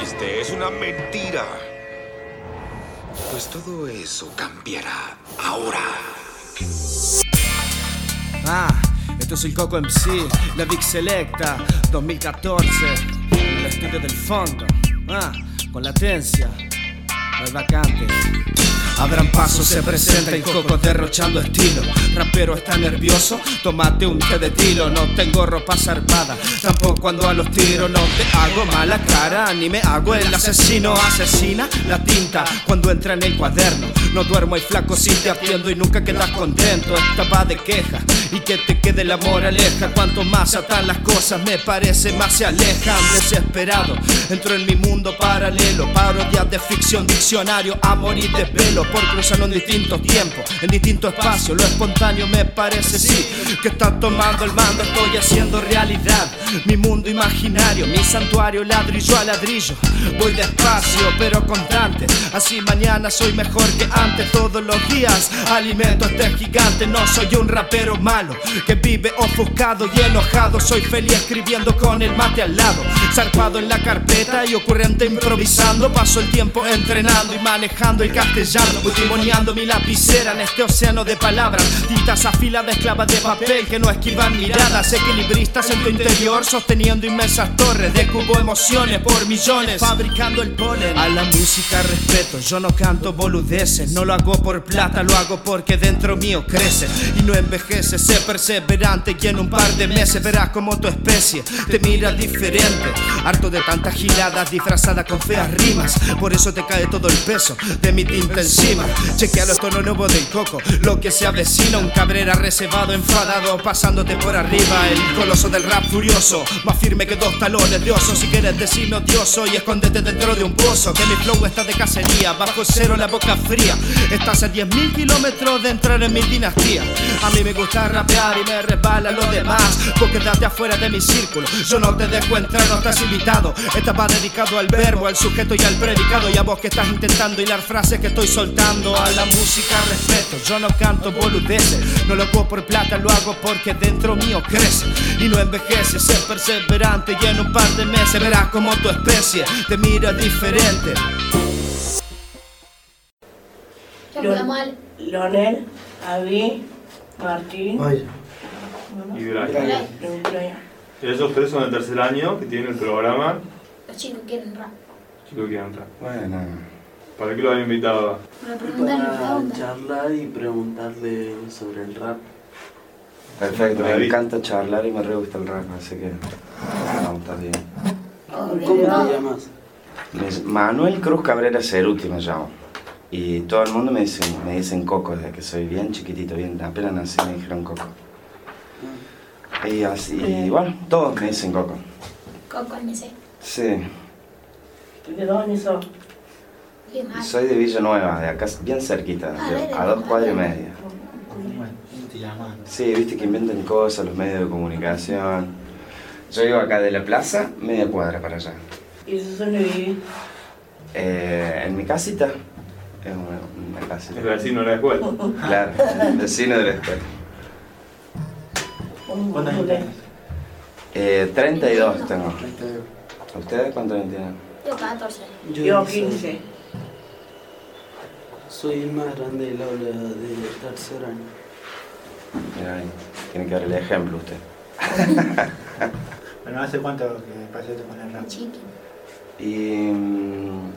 es una mentira. Pues todo eso cambiará ahora. Ah, esto es el Coco MC, la Big Selecta 2014, en el estudio del fondo. Ah, con latencia, no hay vacantes. Abran paso, se presenta el coco derrochando estilo. Rapero está nervioso, tómate un té de tiro. No tengo ropa zarpada, tampoco ando a los tiros. No te hago mala cara, ni me hago el asesino. Asesina la tinta cuando entra en el cuaderno. No duermo y flaco si te atiendo y nunca quedas contento. Esta va de queja y que te quede la moraleja. Cuanto más atan las cosas, me parece más se alejan. Desesperado, entro en mi mundo paralelo. Parodias de ficción, diccionario, amor y desvelo. Por cruzarlo en distintos tiempos, en distintos espacios. Lo espontáneo me parece sí que está tomando el mando. Estoy haciendo realidad mi mundo imaginario, mi santuario ladrillo a ladrillo. Voy despacio, pero constante. Así mañana soy mejor que antes. Todos los días alimento a este gigante. No soy un rapero malo que vive ofuscado y enojado. Soy feliz escribiendo con el mate al lado. Zarpado en la carpeta y ocurrente improvisando. Paso el tiempo entrenando y manejando el castellano. Voy timoneando mi lapicera en este océano de palabras. Tintas afiladas, esclavas de papel que no esquivan miradas. Equilibristas en tu interior, sosteniendo inmensas torres de cubo emociones por millones. Fabricando el polen. A la música respeto, yo no canto boludeces. No lo hago por plata, lo hago porque dentro mío crece. Y no envejece, sé perseverante. Y en un par de meses verás como tu especie te mira diferente. Harto de tantas giladas disfrazadas con feas rimas. Por eso te cae todo el peso de mi tinta encima. Chequea los tonos nuevos del coco, lo que se avecina. Un cabrera reservado, enfadado, pasándote por arriba. El coloso del rap furioso, más firme que dos talones de oso. Si quieres decirme odioso y escóndete dentro de un pozo. Que mi flow está de cacería, bajo cero la boca fría. Estás a 10.000 kilómetros de entrar en mi dinastía. A mí me gusta rapear y me resbala lo demás. Porque date afuera de mi círculo. Yo no te dejo entrar, no estás invitado. Esta va dedicado al verbo, al sujeto y al predicado. Y a vos que estás intentando hilar frases que estoy soltando. A la música respeto, yo no canto boludeces. No lo hago por plata, lo hago porque dentro mío crece. Y no envejece, sé perseverante. Y en un par de meses verás como tu especie te mira diferente. Ale. Leonel, Avi, Martín, Y Brian. Brian. y Brian. Ellos tres son el tercer año que tienen el programa Los chicos quieren rap. Chico que entra. Bueno, ¿Para qué lo habían invitado? Para preguntas. charlar y preguntarle sobre el rap. perfecto, me encanta charlar y me re gusta el rap, así que vamos, está bien. Oh, ¿Cómo no. te llamas? Manuel Cruz Cabrera Ceruti me llamo. Y todo el mundo me dice, me dicen Coco desde que soy bien chiquitito, bien, apenas nací me dijeron Coco. Y así, y bueno, todos me dicen Coco. Coco MC. Sí, ¿Tú de dónde sos? Soy de Villanueva, de acá, bien cerquita, Ah, a dos cuadras y media. ¿Cómo te llamas? Sí, viste que inventan cosas, los medios de comunicación. Yo vivo acá de la plaza, media cuadra para allá. ¿Y eso dónde vivís? Eh, en mi casita, es una, una casita. El vecino de la escuela. Claro, vecino de la escuela. ¿Cuántos ¿Cuántos años? Eh, 32 tengo. 32. ¿Ustedes cuántos años tienen? Yo 14. Yo soy- 15. Soy el más grande del aula de tercer año. Mira ahí, tiene que dar el ejemplo usted. Bueno, ¿hace cuánto que pasaste con el rap? Chiqui. Y mm,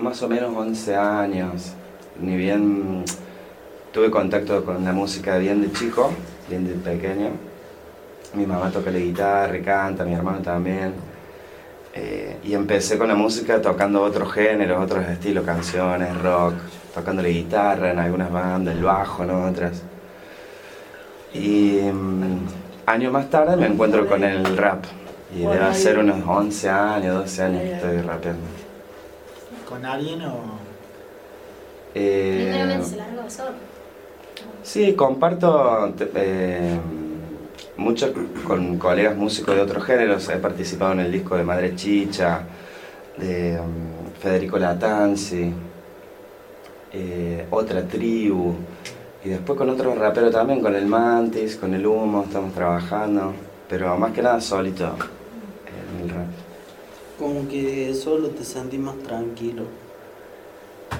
más o menos 11 años. Ni bien tuve contacto con la música bien de chico, bien de pequeño. Mi mamá toca la guitarra y canta, mi hermano también. Eh, y empecé con la música tocando otros géneros, otros estilos, canciones, rock, tocando la guitarra en algunas bandas, el bajo en otras. Y mm, años más tarde me encuentro con el rap. Y debe ser unos 11 años, 12 años que estoy rapeando. ¿Con alguien o...? Eh, Primeramente se largó solo. sí, comparto eh, mucho con colegas músicos de otros géneros. He participado en el disco de Madre Chicha, de um, Federico Latanzi, eh, Otra Tribu. Y después con otros raperos también, con el Mantis, con el Humo, estamos trabajando. Pero más que nada solito en el rap. Como que solo te sentís más tranquilo.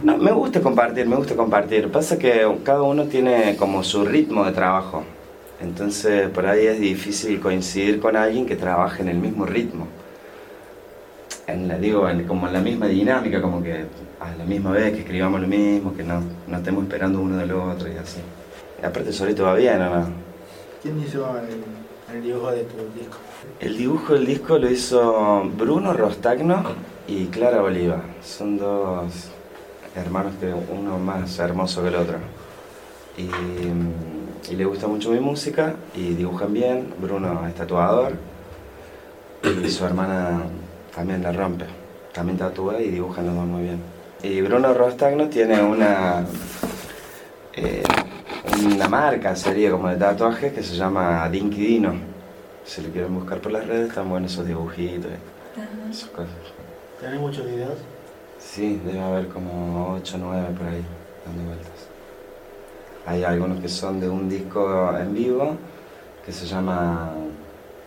No, me gusta compartir, me gusta compartir. Pasa que cada uno tiene como su ritmo de trabajo. Entonces por ahí es difícil coincidir con alguien que trabaje en el mismo ritmo. En la, digo, en- como en la misma dinámica, como que a la misma vez que escribamos lo mismo, que no, no estemos esperando uno del otro y así. Y aparte solito va bien, ¿o no? ¿Quién hizo el, el dibujo de tu disco? El dibujo del disco lo hizo Bruno Rostagno y Clara Oliva. Son dos hermanos que uno más hermoso que el otro. Y, le gusta mucho mi música y dibujan bien. Bruno es tatuador y su hermana también la rompe. También tatúa y dibujan los dos muy bien. Y Bruno Rostagno tiene una, eh, una marca, sería como de tatuajes, que se llama Dinky Dino. Si lo quieren buscar por las redes, están buenos esos dibujitos y esas cosas. ¿Tenés muchos videos? Sí, debe haber como 8 o 9 por ahí, dando vueltas. Hay algunos que son de un disco en vivo que se llama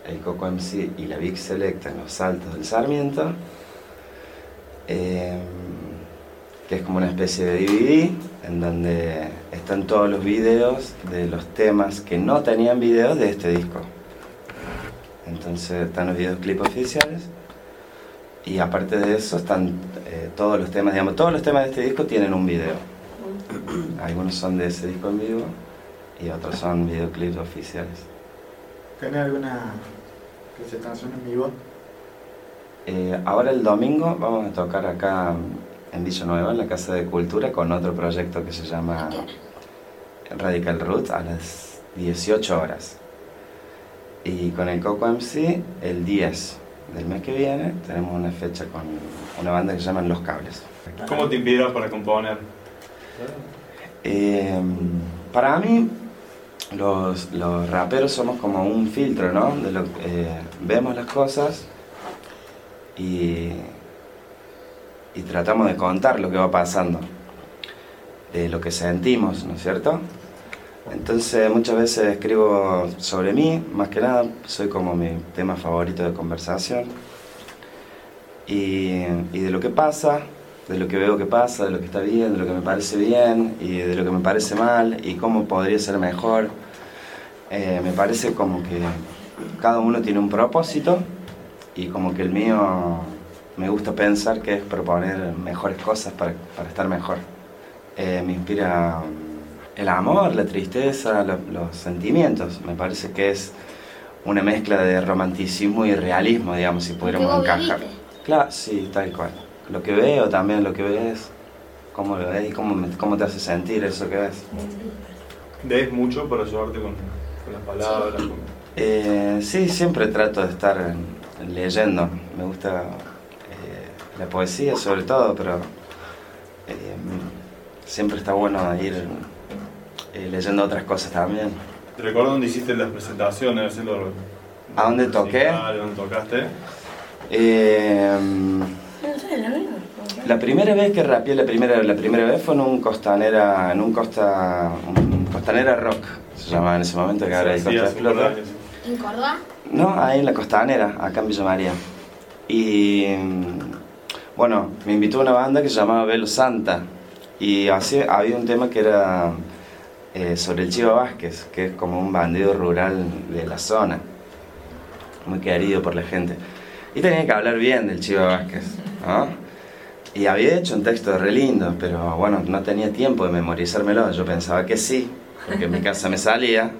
El Coco MC y la Big Selecta en los Saltos del Sarmiento, eh, que es como una especie de DVD en donde están todos los videos de los temas que no tenían videos de este disco. Entonces están los videoclips oficiales y aparte de eso están eh, todos los temas, digamos, todos los temas de este disco tienen un video. Algunos son de ese disco en vivo y otros son videoclips oficiales. ¿Tenés alguna presentación en vivo? Eh, ahora el domingo vamos a tocar acá en Villa Nueva, en la Casa de Cultura, con otro proyecto que se llama Radical Root a las 18 horas. Y con el Coco MC, el 10 del mes que viene, tenemos una fecha con una banda que se llaman Los Cables. ¿Cómo te inspiras para componer? Eh, para mí, los, los raperos somos como un filtro, ¿no? De lo, eh, vemos las cosas y, y tratamos de contar lo que va pasando, de lo que sentimos, ¿no es cierto? Entonces muchas veces escribo sobre mí, más que nada, soy como mi tema favorito de conversación. Y, de lo que pasa, de lo que veo que pasa, de lo que está bien, de lo que me parece bien y de lo que me parece mal y cómo podría ser mejor. Eh, me parece como que cada uno tiene un propósito y como que el mío me gusta pensar que es proponer mejores cosas para, para estar mejor. Eh, me inspira el amor, la tristeza, lo- los sentimientos. Me parece que es una mezcla de romanticismo y realismo, digamos, si pudiéramos encajar. Claro, sí, tal cual. Lo que veo también, lo que ves, cómo lo ves y cómo, me- cómo te hace sentir eso que ves. ¿Lees mucho para ayudarte con, con las palabras? con- Eh, sí, siempre trato de estar en- leyendo. Me gusta la poesía sobre todo, pero eh, siempre está bueno ir eh, leyendo otras cosas también. ¿Te recuerdo dónde hiciste las presentaciones? haciendo ¿A dónde toqué? ¿Dónde tocaste? Eh, la primera vez que rapeé, la primera, la primera vez fue en un costanera, en un costa, un costanera rock, se llamaba en ese momento, que ahora Sí, el sí, Costa. ¿En Córdoba? No, ahí en la costanera, acá en Villa María. Y bueno, me invitó una banda que se llamaba Velo Santa. Y así había un tema que era eh, sobre el Chivo Vázquez, que es como un bandido rural de la zona. Muy querido por la gente. Y tenía que hablar bien del Chivo Vázquez, ¿no? Y había hecho un texto re lindo, pero bueno, no tenía tiempo de memorizármelo. Yo pensaba que sí, porque en mi casa me salía.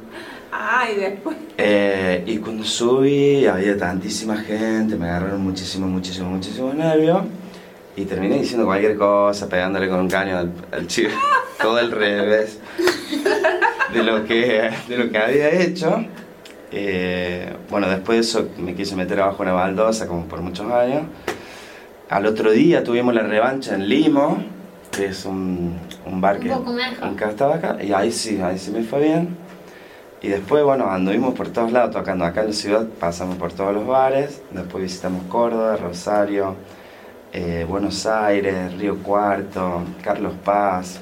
Ay, después. Eh, y cuando subí había tantísima gente, me agarraron muchísimo, muchísimo, muchísimo nervio. Y terminé diciendo cualquier cosa, pegándole con un caño al, al chico, todo al revés de lo que, de lo que había hecho. Eh, bueno, después de eso me quise meter abajo una baldosa como por muchos años. Al otro día tuvimos la revancha en Limo, que es un, un bar que nunca estaba acá, y ahí sí, ahí sí me fue bien. Y después, bueno, anduvimos por todos lados tocando acá en la ciudad, pasamos por todos los bares, después visitamos Córdoba, Rosario, eh, Buenos Aires, Río Cuarto, Carlos Paz,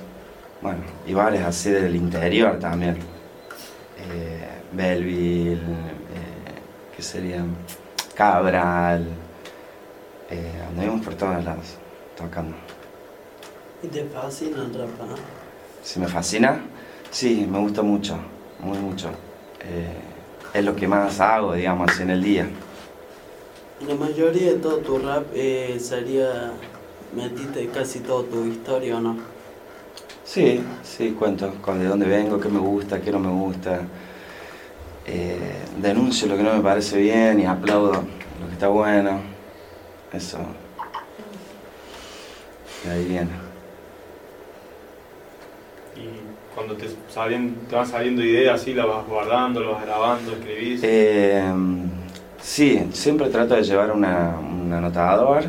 bueno, y bares así del interior también. Eh, Belleville, eh, ¿qué serían? Cabral, Eh, anduvimos por todos lados, tocando. ¿Y te fascina el rap? Si me fascina, sí, me gusta mucho, muy mucho. Eh, es lo que más hago, digamos, en el día. La mayoría de todo tu rap eh, sería. Metiste casi toda tu historia, ¿o no? Sí, sí, cuento con de dónde vengo, qué me gusta, qué no me gusta. Eh, denuncio lo que no me parece bien y aplaudo lo que está bueno. Eso. Y ahí viene. Y cuando te, salen, te van saliendo ideas, así las vas guardando, las vas grabando, escribís. Eh, sí, siempre trato de llevar una, un anotador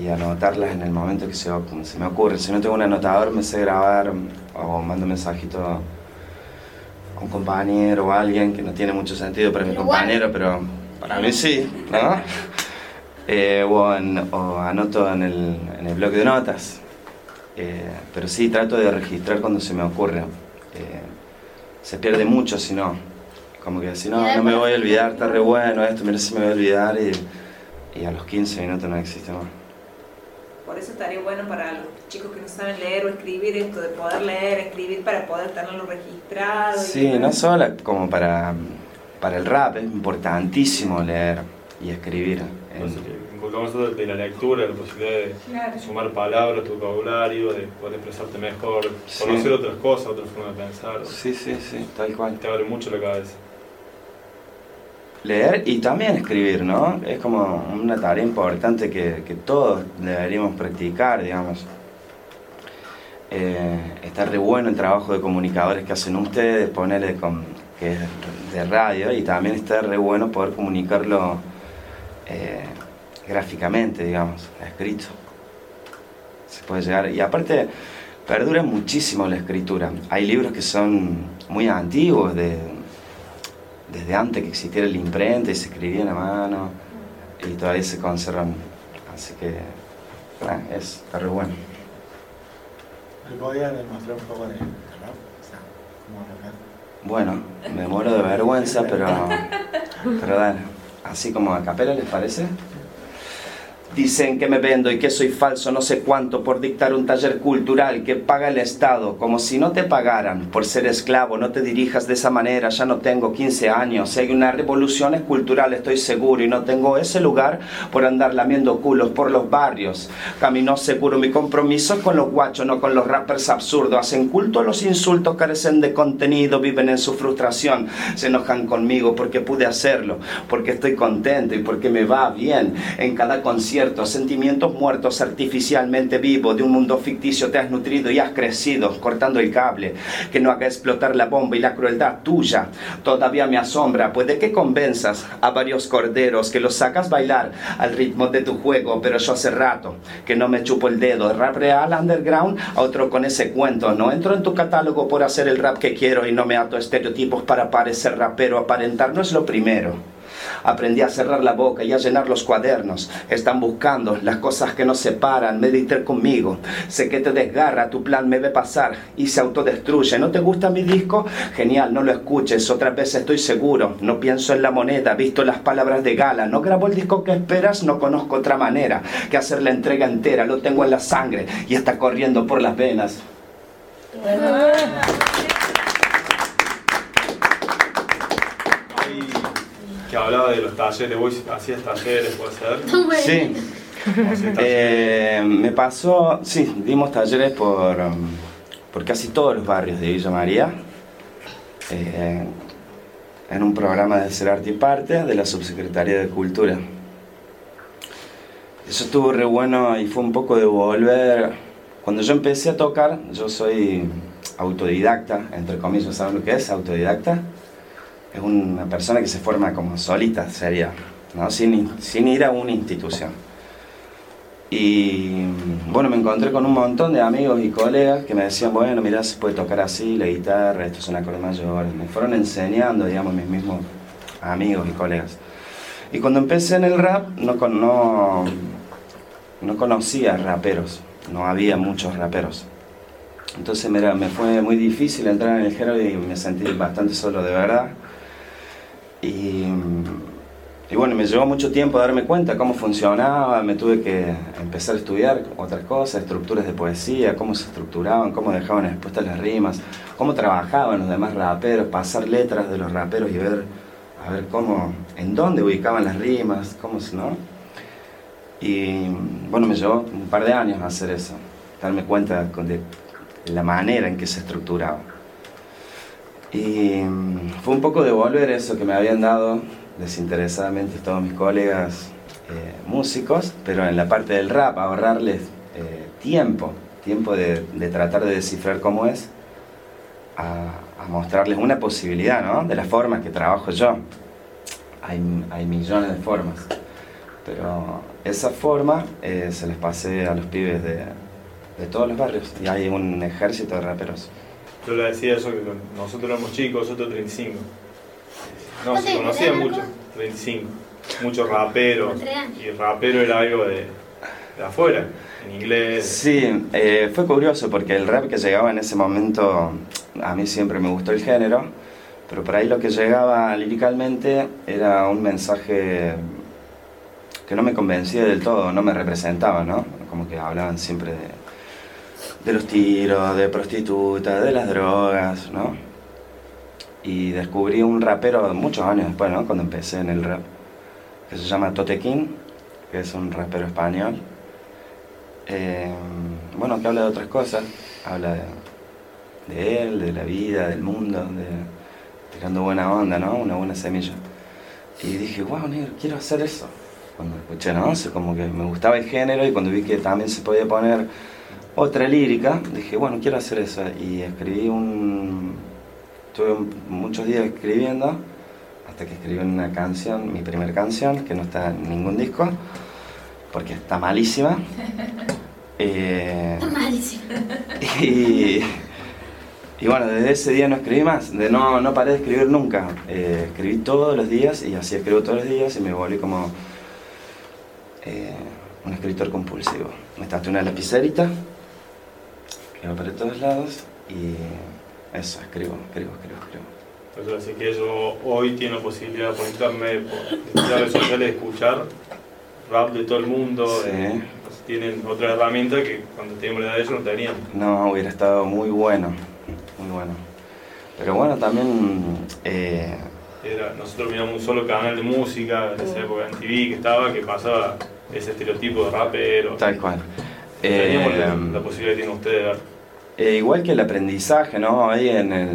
y anotarlas en el momento que se, se me ocurre. Si no tengo un anotador, me sé grabar o mando un mensajito a un compañero o a alguien que no tiene mucho sentido para mi compañero, pero para mí sí, ¿no? Eh, o, en- o anoto en el, en el bloque de notas. Eh, pero sí, trato de registrar cuando se me ocurre. Eh, se pierde mucho si no. Como que si no, no me voy a olvidar, está re bueno esto, mira si me voy a olvidar y, y a los 15 minutos no existe más. Por eso estaría bueno para los chicos que no saben leer o escribir esto de poder leer, escribir para poder tenerlo registrado. Sí, no solo como para, para el rap, es importantísimo leer y escribir. Por eso En- que inculcamos eso de la lectura, la posibilidad de Claro. sumar palabras tu vocabulario, de poder expresarte mejor, Sí. conocer otras cosas, otras formas de pensar. Sí, sí, sí, tal cual. Te abre mucho la cabeza. Leer y también escribir, ¿no? Es como una tarea importante que, que todos deberíamos practicar, digamos. Eh, está re bueno el trabajo de comunicadores que hacen ustedes, ponerle con, que es de radio, y también está re bueno poder comunicarlo eh, gráficamente, digamos, escrito. Se puede llegar, y aparte perdura muchísimo la escritura. Hay libros que son muy antiguos, de, desde antes que existiera el imprenta y se escribía a mano y todavía se conservan. Así que bueno, es está re bueno. ¿Me podía demostrar un poco de rap? O sea, cómo rapear. Bueno, me muero de vergüenza, pero, pero dale. Así como a capela, ¿les parece? Dicen que me vendo y que soy falso no sé cuánto por dictar un taller cultural que paga el Estado, como si no te pagaran por ser esclavo, no te dirijas de esa manera, ya no tengo 15 años, hay una revolución cultural estoy seguro y no tengo ese lugar por andar lamiendo culos por los barrios. Camino seguro, mi compromiso es con los guachos, no con los rappers absurdos, hacen culto a los insultos, carecen de contenido, viven en su frustración, se enojan conmigo porque pude hacerlo, porque estoy contento y porque me va bien. En cada concierto, sentimientos muertos artificialmente vivo de un mundo ficticio te has nutrido y has crecido, cortando el cable, que no haga explotar la bomba y la crueldad tuya. Todavía me asombra, puede que convenzas a varios corderos que los sacas bailar al ritmo de tu juego, pero yo hace rato que no me chupo el dedo, rap real underground, a otro con ese cuento, no entro en tu catálogo por hacer el rap que quiero y no me ato estereotipos para parecer rapero, aparentar no es lo primero. Aprendí a cerrar la boca y a llenar los cuadernos. Están buscando las cosas que nos separan. Mediter conmigo. Sé que te desgarra, tu plan me ve pasar y se autodestruye. ¿No te gusta mi disco? Genial, no lo escuches. Otra vez estoy seguro. No pienso en la moneda, visto las palabras de gala. No grabo el disco que esperas, no conozco otra manera que hacer la entrega entera. Lo tengo en la sangre y está corriendo por las venas. Ahí que hablaba de los talleres, vos hacías talleres, puede ser. Sí. Eh, me pasó, sí, dimos talleres por, um, por casi todos los barrios de Villa María, eh, en un programa de Ser Arte y Parte de la Subsecretaría de Cultura. Eso estuvo re bueno y fue un poco de volver. Cuando yo empecé a tocar, yo soy autodidacta, entre comillas, ¿saben lo que es autodidacta? Es una persona que se forma como solita, sería, ¿no? sin, ir a una institución. Y bueno, me encontré con un montón de amigos y colegas que me decían, bueno, mira, se puede tocar así, la guitarra, esto es un acorde mayor. Me fueron enseñando, digamos, mis mismos amigos y colegas. Y cuando empecé en el rap, no, no, no conocía raperos, no había muchos raperos. Entonces me fue muy difícil entrar en el género y me sentí bastante solo de verdad. Y, bueno, me llevó mucho tiempo darme cuenta cómo funcionaba, me tuve que empezar a estudiar otras cosas, estructuras de poesía, cómo se estructuraban, cómo dejaban expuestas las rimas, cómo trabajaban los demás raperos, pasar letras de los raperos y ver, a ver cómo, en dónde ubicaban las rimas, cómo, ¿no? Y bueno, me llevó un par de años hacer eso, darme cuenta de la manera en que se estructuraba. Y fue un poco devolver eso que me habían dado desinteresadamente todos mis colegas eh, músicos, pero en la parte del rap, ahorrarles eh, tiempo, tiempo de, tratar de descifrar cómo es, a, mostrarles una posibilidad, ¿no? De las formas que trabajo yo. Hay, hay millones de formas, pero esa forma eh, se les pasé a los pibes de, de todos los barrios y hay un ejército de raperos. Yo le decía eso que nosotros éramos chicos, nosotros 35 no, se conocía mucho, 25. Mucho rapero. Y el rapero era algo de, afuera, en inglés. Sí, eh, fue curioso porque el rap que llegaba en ese momento, a mí siempre me gustó el género, pero por ahí lo que llegaba líricamente era un mensaje que no me convencía del todo, no me representaba, ¿no? Como que hablaban siempre de, de los tiros, de prostitutas, de las drogas, ¿no? y descubrí un rapero muchos años después, ¿no? Cuando empecé en el rap, que se llama Totequín, que es un rapero español. Eh, bueno, que habla de otras cosas, habla de, él, de la vida, del mundo, de, tirando buena onda, ¿no? Una buena semilla. Y dije, wow, negro, quiero hacer eso. Cuando escuché, ¿no? como que me gustaba el género y cuando vi que también se podía poner otra lírica, dije, bueno, quiero hacer eso. Y escribí un, Estuve muchos días escribiendo, hasta que escribí una canción, mi primera canción, que no está en ningún disco, porque está malísima. Eh, está malísima. Y, bueno, desde ese día no escribí más, de no, no paré de escribir nunca. Eh, escribí todos los días y así escribo todos los días y me volví como eh, un escritor compulsivo. Me tatué una lapicerita que va para todos lados y eso, escribo, escribo, escribo, escribo. así que yo hoy tiene la posibilidad por internet, por redes sociales, de escuchar rap de todo el mundo. Eh, pues tienen otra herramienta que cuando teníamos la edad de ellos no tenían. No, hubiera estado muy bueno, muy bueno. Pero bueno, también... Eh, nosotros miramos un solo canal de música en esa época en TV que estaba, que pasaba ese estereotipo de rapero. Tal cual. Teníamos la, posibilidad que tienen ustedes eh, igual que el aprendizaje, ¿no? Ahí en, el,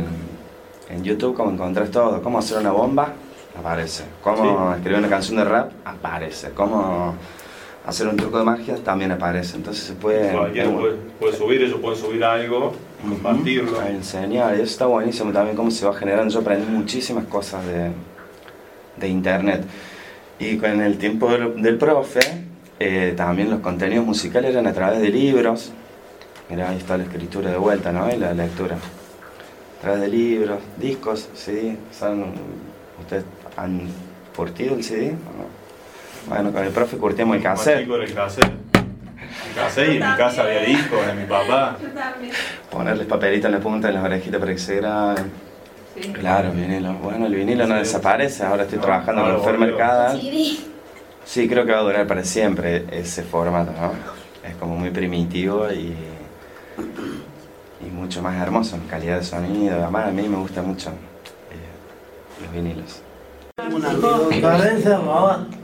en YouTube, como encontrás todo. Cómo hacer una bomba, aparece. Cómo escribir una canción de rap, aparece. Cómo hacer un truco de magia, también aparece. Entonces se puede... Cualquiera puede, subir, ellos pueden subir algo, compartirlo. A enseñar, y eso está buenísimo también, cómo se va generando. Yo aprendí muchísimas cosas de, de internet. Y con el tiempo del, profe, eh, también los contenidos musicales eran a través de libros, Mirá, ahí está la escritura de vuelta, ¿no? Y la lectura. A través de libros, discos, CD. ¿Ustedes han curtido el CD? Bueno, con el profe curtimos el cassette. el cassette. El cassette y en mi casa había discos de mi papá. Ponerles papelito en la punta de las orejitas para que se graben. Claro, el vinilo. Bueno, el vinilo no desaparece, ahora estoy trabajando con el Mercada. Sí, creo que va a durar para siempre ese formato, ¿no? Es como muy primitivo y y mucho más hermoso en calidad de sonido. Además, a mí me gustan mucho eh, los vinilos.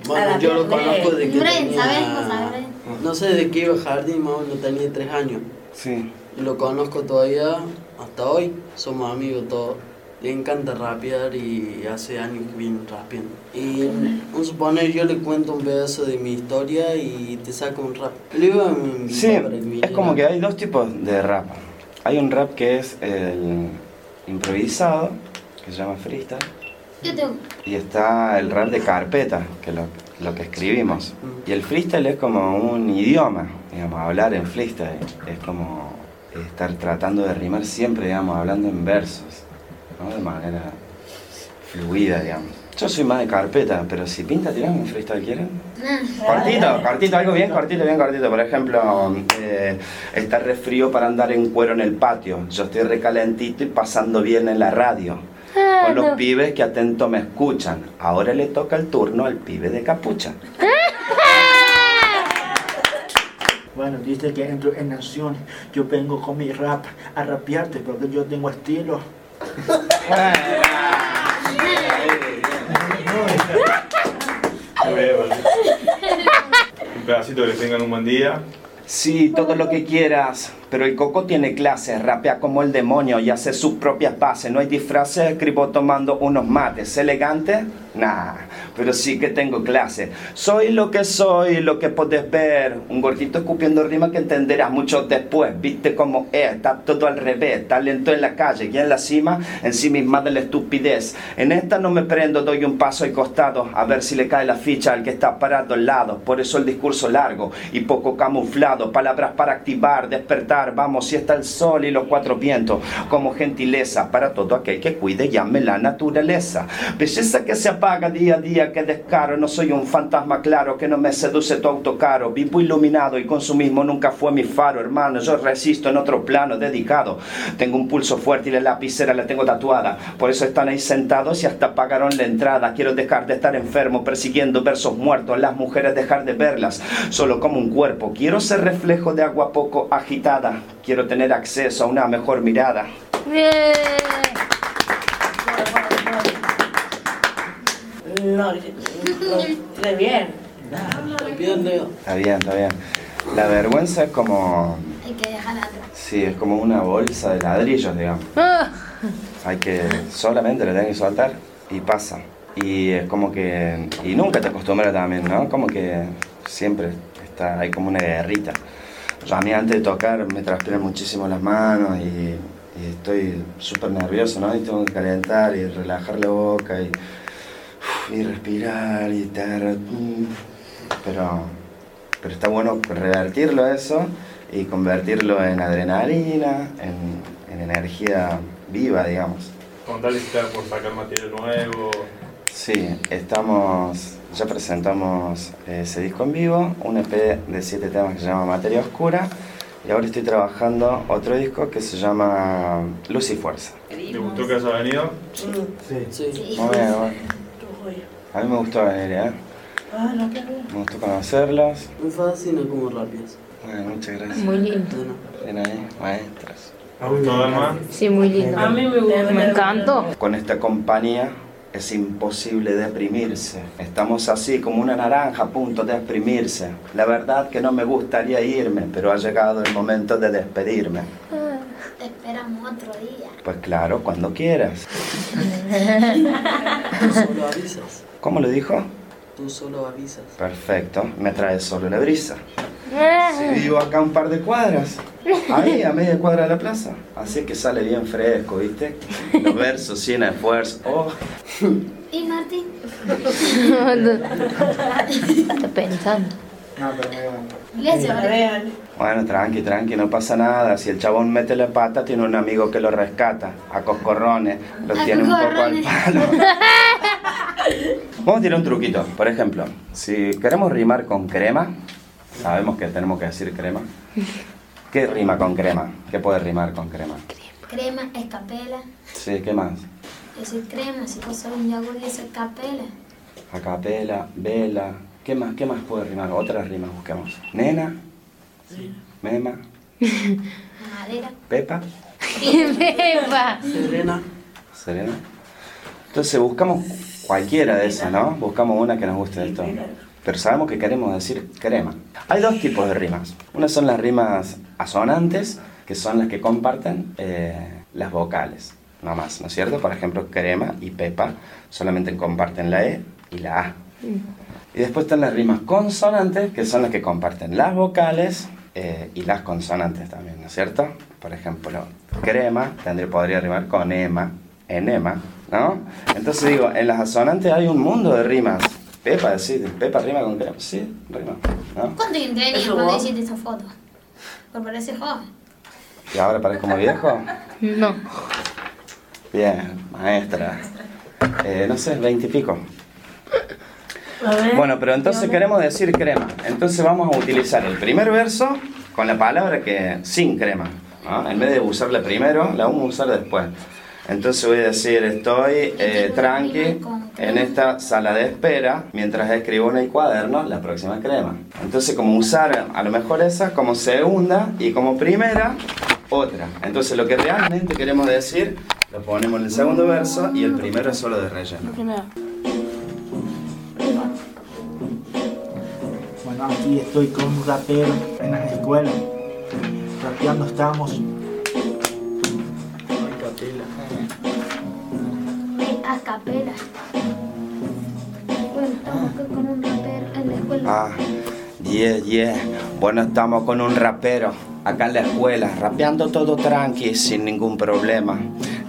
Bueno, yo lo conozco de que No sé de qué iba a jardín, no tenía tres años. Sí. Lo conozco todavía hasta hoy, somos amigos todos. Le encanta rapear y hace años que viene rapeando. Y vamos a suponer, yo le cuento un pedazo de mi historia y te saco un rap. sí, es como que hay dos tipos de rap. Hay un rap que es el improvisado, que se llama freestyle. Y está el rap de carpeta, que es lo, lo que escribimos. Y el freestyle es como un idioma, digamos, hablar en freestyle. Es como estar tratando de rimar siempre, digamos, hablando en versos. De manera fluida, digamos. Yo soy más de carpeta, pero si pinta, tiramos un freestyle, ¿quieren? Cortito, cortito, algo bien cortito, bien cortito. Por ejemplo, eh, está re frío para andar en cuero en el patio. Yo estoy recalentito y pasando bien en la radio. con los pibes que atento me escuchan. Ahora le toca el turno al pibe de capucha. Bueno, dice que entro en naciones. Yo vengo con mi rap a rapearte porque yo tengo estilo. Un pedacito que tengan un buen día. Sí, todo lo que quieras, pero el coco tiene clase, rapea como el demonio y hace sus propias bases. No hay disfraces, escribo tomando unos mates. ¿Elegante? Nah, pero sí que tengo clase. Soy lo que soy, lo que podés ver. Un gordito escupiendo rima que entenderás mucho después. Viste cómo es, está todo al revés. Talento en la calle y en la cima, en sí misma de la estupidez. En esta no me prendo, doy un paso al costado, a ver si le cae la ficha al que está parado al lado. Por eso el discurso largo y poco camuflado. Palabras para activar, despertar. Vamos, si está el sol y los cuatro vientos. Como gentileza para todo aquel que cuide, llame la naturaleza. Belleza que se apaga día a día, que descaro. No soy un fantasma claro que no me seduce tu autocaro. Vivo iluminado y consumismo nunca fue mi faro, hermano. Yo resisto en otro plano dedicado. Tengo un pulso fuerte y la lapicera la tengo tatuada. Por eso están ahí sentados y hasta pagaron la entrada. Quiero dejar de estar enfermo persiguiendo versos muertos. Las mujeres dejar de verlas solo como un cuerpo. Quiero ser reflejo de agua poco agitada. Quiero tener acceso a una mejor mirada. No, no, re bien. Bien. Está bien, está bien. La vergüenza es como... Hay que dejarla atrás. Sí, es como una bolsa de ladrillos, digamos. Hay que solamente le tenés que soltar y pasa. Y es como que... Y nunca te acostumbras también, ¿no? Como que siempre está, hay como una guerrita. Yo a mí antes de tocar me transpiran muchísimo las manos y, y estoy súper nervioso, ¿no? Y tengo que calentar y relajar la boca y, y respirar y ter, pero, pero está bueno revertirlo eso y convertirlo en adrenalina, en, en energía viva, digamos. Si están por sacar material nuevo. Sí, estamos, ya presentamos eh, ese disco en vivo, un EP de siete temas que se llama Materia Oscura, y ahora estoy trabajando otro disco que se llama Luz y Fuerza. ¿Te gustó que haya venido? Sí. Sí. Muy bien, bueno. A mí me gustó venir, ¿eh? Ah, no, bien. Me gustó conocerlos. Me fascina como rapias. Bueno, muchas gracias. Muy lindo. Bien ahí, maestros. ¿Te gustó, Dalma? Sí, muy lindo. A mí me gusta. Me encantó. Con esta compañía es imposible deprimirse. Estamos así como una naranja a punto de exprimirse. La verdad que no me gustaría irme, pero ha llegado el momento de despedirme. Te esperamos otro día. Pues claro, cuando quieras. Tú solo avisas. ¿Cómo lo dijo? Tú solo avisas. Perfecto, me trae solo la brisa. Si vivo acá un par de cuadras, ahí a media cuadra de la plaza. Así que sale bien fresco, ¿viste? Los versos sin esfuerzo. Oh. ¿Y Martín? Está pensando. No, pero. Bueno, tranqui, tranqui, no pasa nada. Si el chabón mete la pata, tiene un amigo que lo rescata. A coscorrones, lo A tiene un poco al palo. Vamos a tirar un truquito. Por ejemplo, si queremos rimar con crema, sabemos que tenemos que decir crema. ¿Qué rima con crema? ¿Qué puede rimar con crema? Crema, escapela. Sí, ¿qué más? Yo soy crema, si vos sos un yogur, yo soy capela. Acapela, vela. ¿Qué más? ¿Qué más puede rimar? Otras rimas busquemos. Nena, mema, Madera. pepa, Pepa. Serena. serena. Entonces buscamos cualquiera de esas, ¿no? Buscamos una que nos guste de esto. Pero sabemos que queremos decir crema. Hay dos tipos de rimas. Una son las rimas asonantes, que son las que comparten eh, las vocales, no más, ¿no es cierto? Por ejemplo, crema y pepa solamente comparten la E y la A. Y después están las rimas consonantes, que son las que comparten las vocales eh, y las consonantes también, ¿no es cierto? Por ejemplo, crema tendría, podría rimar con ema, enema, ¿no? Entonces digo, en las asonantes hay un mundo de rimas. Pepa, decir, Pepa rima con crema. Sí, rima, ¿no? ¿Cuánto tenías ¿Eso cuando hiciste esa foto? Por parecer joven. ¿Y ahora parezco como viejo? No. Bien, maestra. Eh, no sé, veinte y pico. A ver. Bueno, pero entonces queremos decir crema. Entonces vamos a utilizar el primer verso con la palabra que sin crema. ¿no? En vez de usarla primero, la vamos a usar después. Entonces voy a decir, estoy eh, tranqui en esta sala de espera mientras escribo en el cuaderno la próxima crema. Entonces como usar a lo mejor esa como segunda y como primera otra. Entonces lo que realmente queremos decir lo ponemos en el segundo verso y el primero es solo de relleno. Bueno, aquí estoy con un rapero en la escuela. Rapeando estamos. Capela. Bueno, estamos con un rapero en la escuela. Ah, yeah, yeah. Bueno, estamos con un rapero acá en la escuela, rapeando todo tranqui, sin ningún problema.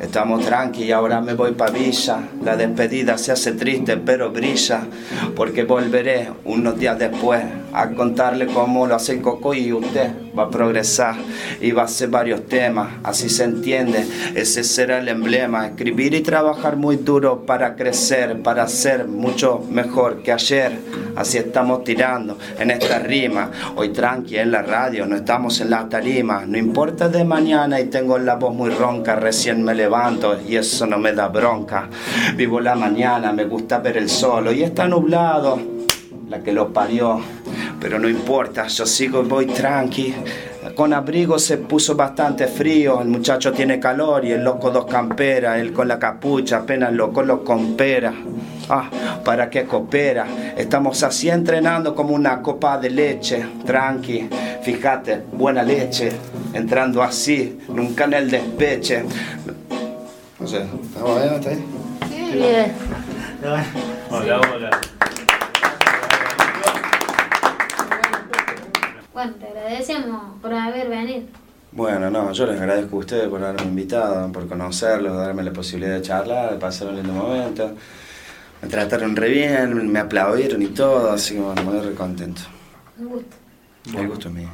Estamos tranqui y ahora me voy pa' Villa. La despedida se hace triste, pero brilla, porque volveré unos días después a contarle cómo lo hace el coco y usted va a progresar y va a hacer varios temas, así se entiende, ese será el emblema, escribir y trabajar muy duro para crecer, para ser mucho mejor que ayer, así estamos tirando en esta rima, hoy tranqui en la radio, no estamos en la tarima, no importa de mañana y tengo la voz muy ronca, recién me levanto y eso no me da bronca, vivo la mañana, me gusta ver el sol, hoy está nublado, la que lo parió, pero no importa, yo sigo y voy tranqui. Con abrigo se puso bastante frío, el muchacho tiene calor y el loco dos camperas, él con la capucha apenas loco lo compera. Ah, ¿para qué coopera? Estamos así entrenando como una copa de leche, tranqui, fíjate, buena leche, entrando así, nunca en el despeche. No sé, ¿estamos bien? ¿Está ahí? Bien. Hola, hola. Bueno, te agradecemos por haber venido. Bueno, no, yo les agradezco a ustedes por haberme invitado, por conocerlos, darme la posibilidad de charlar, de pasar un lindo momento. Me trataron re bien, me aplaudieron y todo, así que bueno, me voy re contento. Un gusto. El gusto es mío.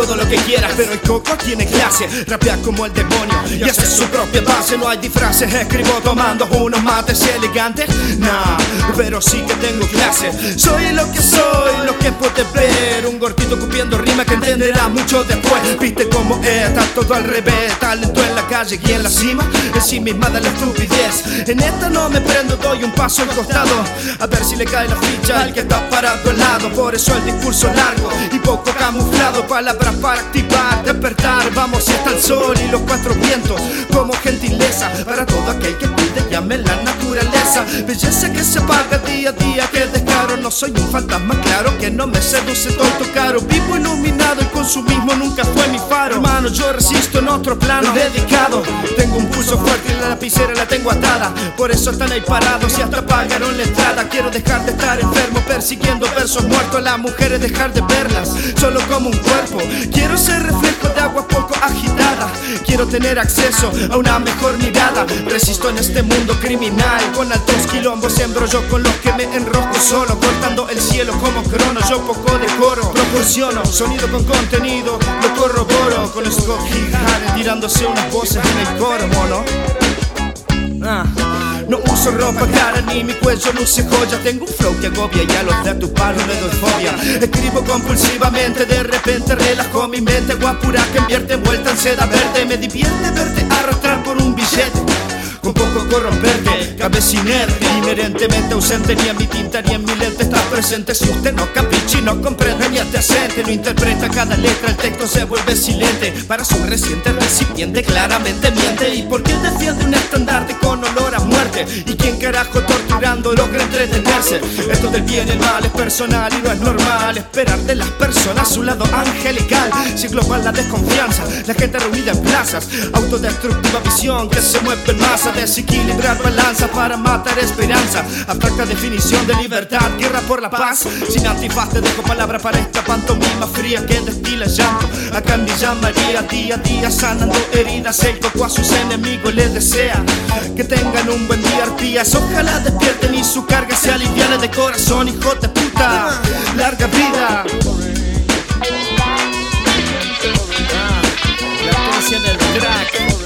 Todo lo que quieras, pero el coco tiene clase. Rapea como el demonio y hace su propia base. No hay disfraces, escribo tomando unos mates elegantes. Nah, pero sí que tengo clase. Soy lo que soy, lo que puedes ver. Un gordito cupiendo rima que entenderá mucho después. Viste cómo es, está todo al revés. Talento en la calle y en la cima. En sí misma da la estupidez. En esta no me prendo, doy un paso al costado. A ver si le cae la ficha al que está parado al lado. Por eso el discurso largo y poco camuflado. Palabras para activar, despertar. Vamos está el sol y los cuatro vientos. Como gentileza para todo aquel que pide, llame la naturaleza. Belleza que se apaga día a día, que descaro. No soy un fantasma, claro que no me seduce todo caro. Vivo iluminado, el consumismo nunca fue mi faro. Hermano, yo resisto en otro plano. Dedicado, tengo un pulso fuerte y la lapicera la tengo atada. Por eso están ahí parados y hasta pagaron la entrada. Quiero dejar de estar enfermo, persiguiendo versos muertos. Las mujeres dejar de verlas, solo como un cuerpo. Quiero ser reflejo de agua poco agitada. Quiero tener acceso a una mejor mirada. Resisto en este mundo criminal. Con altos quilombos embrollo con los que me enrosco solo. Cortando el cielo como crono. Yo poco decoro. Proporciono sonido con contenido. Lo corroboro con los coquijares tirándose unas voces en el coro, mono. Ah, No uso ropa cara ni mi cuello luce joya. Tengo un flow que agobia y a los de tu palo le doy fobia. Escribo compulsivamente, de repente relajo mi mente. Guapura que invierte envuelta en seda verde. Me divierte verte arrastrar por un billete con poco corromperte, cabeza inerte, inherentemente ausente, ni en mi tinta ni en mi lente está presente. Si usted no capichi, no comprende ni te acente, no interpreta cada letra, el texto se vuelve silente. Para su reciente recipiente, claramente miente. ¿Y por qué defiende un estandarte con olor a muerte? ¿Y quién carajo torturando logra entretenerse? Esto del bien y el mal es personal y no es normal esperar de las personas su lado angelical. Si global la desconfianza, la gente reunida en plazas, autodestructiva visión que se mueve en masa, desequilibrar balanza para matar esperanza. Abstracta definición de libertad, guerra por la paz. Sin antifaz te dejo palabra para esta pantomima fría que destila llanto. A Candilla María, día a día sanando heridas. El coco a sus enemigos les desea que tengan un buen día, arpías. Ojalá despierten y su carga se aliviane de corazón, hijo de puta. Larga vida. En el track.